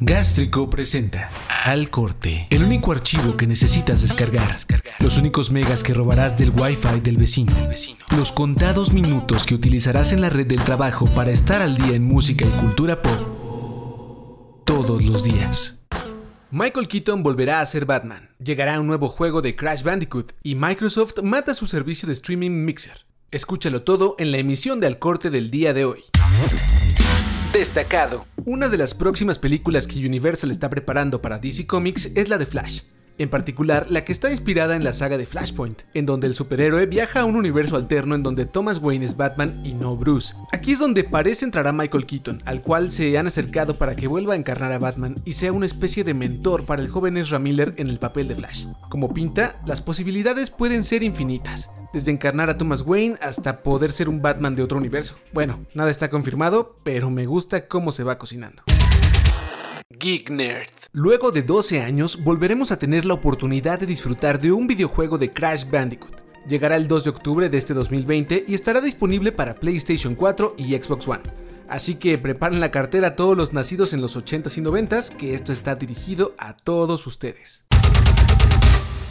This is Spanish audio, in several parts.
Gástrico presenta Al Corte, el único archivo que necesitas descargar, los únicos megas que robarás del Wi-Fi del vecino, los contados minutos que utilizarás en la red del trabajo para estar al día en música y cultura pop todos los días. Michael Keaton volverá a ser Batman, llegará un nuevo juego de Crash Bandicoot y Microsoft mata su servicio de streaming Mixer. Escúchalo todo en la emisión de Al Corte del día de hoy. Destacado. Una de las próximas películas que Universal está preparando para DC Comics es la de Flash. En particular, la que está inspirada en la saga de Flashpoint, en donde el superhéroe viaja a un universo alterno en donde Thomas Wayne es Batman y no Bruce. Aquí es donde parece entrará Michael Keaton, al cual se han acercado para que vuelva a encarnar a Batman y sea una especie de mentor para el joven Ezra Miller en el papel de Flash. Como pinta, las posibilidades pueden ser infinitas, desde encarnar a Thomas Wayne hasta poder ser un Batman de otro universo. Bueno, nada está confirmado, pero me gusta cómo se va cocinando. Geek Nerd. Luego de 12 años, volveremos a tener la oportunidad de disfrutar de un videojuego de Crash Bandicoot. Llegará el 2 de octubre de este 2020 y estará disponible para PlayStation 4 y Xbox One. Así que preparen la cartera a todos los nacidos en los 80s y 90s, que esto está dirigido a todos ustedes.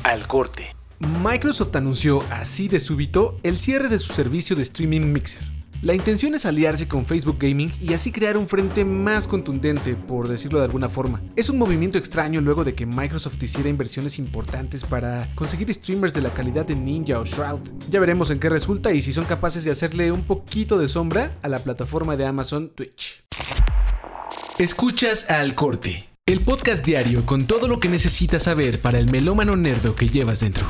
Al corte. Microsoft anunció así de súbito el cierre de su servicio de streaming Mixer. La intención es aliarse con Facebook Gaming y así crear un frente más contundente, por decirlo de alguna forma. Es un movimiento extraño luego de que Microsoft hiciera inversiones importantes para conseguir streamers de la calidad de Ninja o Shroud. Ya veremos en qué resulta y si son capaces de hacerle un poquito de sombra a la plataforma de Amazon Twitch. Escuchas al corte, el podcast diario con todo lo que necesitas saber para el melómano nerdo que llevas dentro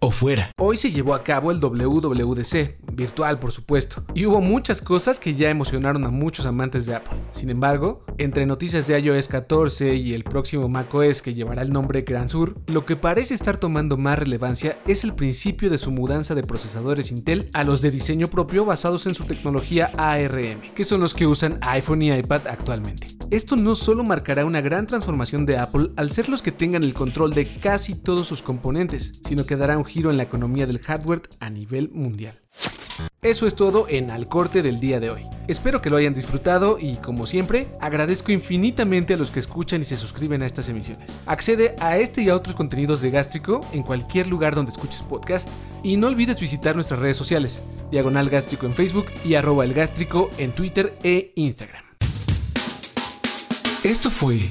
o fuera. Hoy se llevó a cabo el WWDC, virtual por supuesto, y hubo muchas cosas que ya emocionaron a muchos amantes de Apple. Sin embargo, entre noticias de iOS 14 y el próximo macOS que llevará el nombre Gran Sur, lo que parece estar tomando más relevancia es el principio de su mudanza de procesadores Intel a los de diseño propio basados en su tecnología ARM, que son los que usan iPhone y iPad actualmente. Esto no solo marcará una gran transformación de Apple al ser los que tengan el control de casi todos sus componentes, sino que dará giro en la economía del hardware a nivel mundial. Eso es todo en Al Corte del día de hoy. Espero que lo hayan disfrutado y como siempre, agradezco infinitamente a los que escuchan y se suscriben a estas emisiones. Accede a este y a otros contenidos de Gástrico en cualquier lugar donde escuches podcast y no olvides visitar nuestras redes sociales, Diagonal Gástrico en Facebook y arroba el gástrico en Twitter e Instagram. Esto fue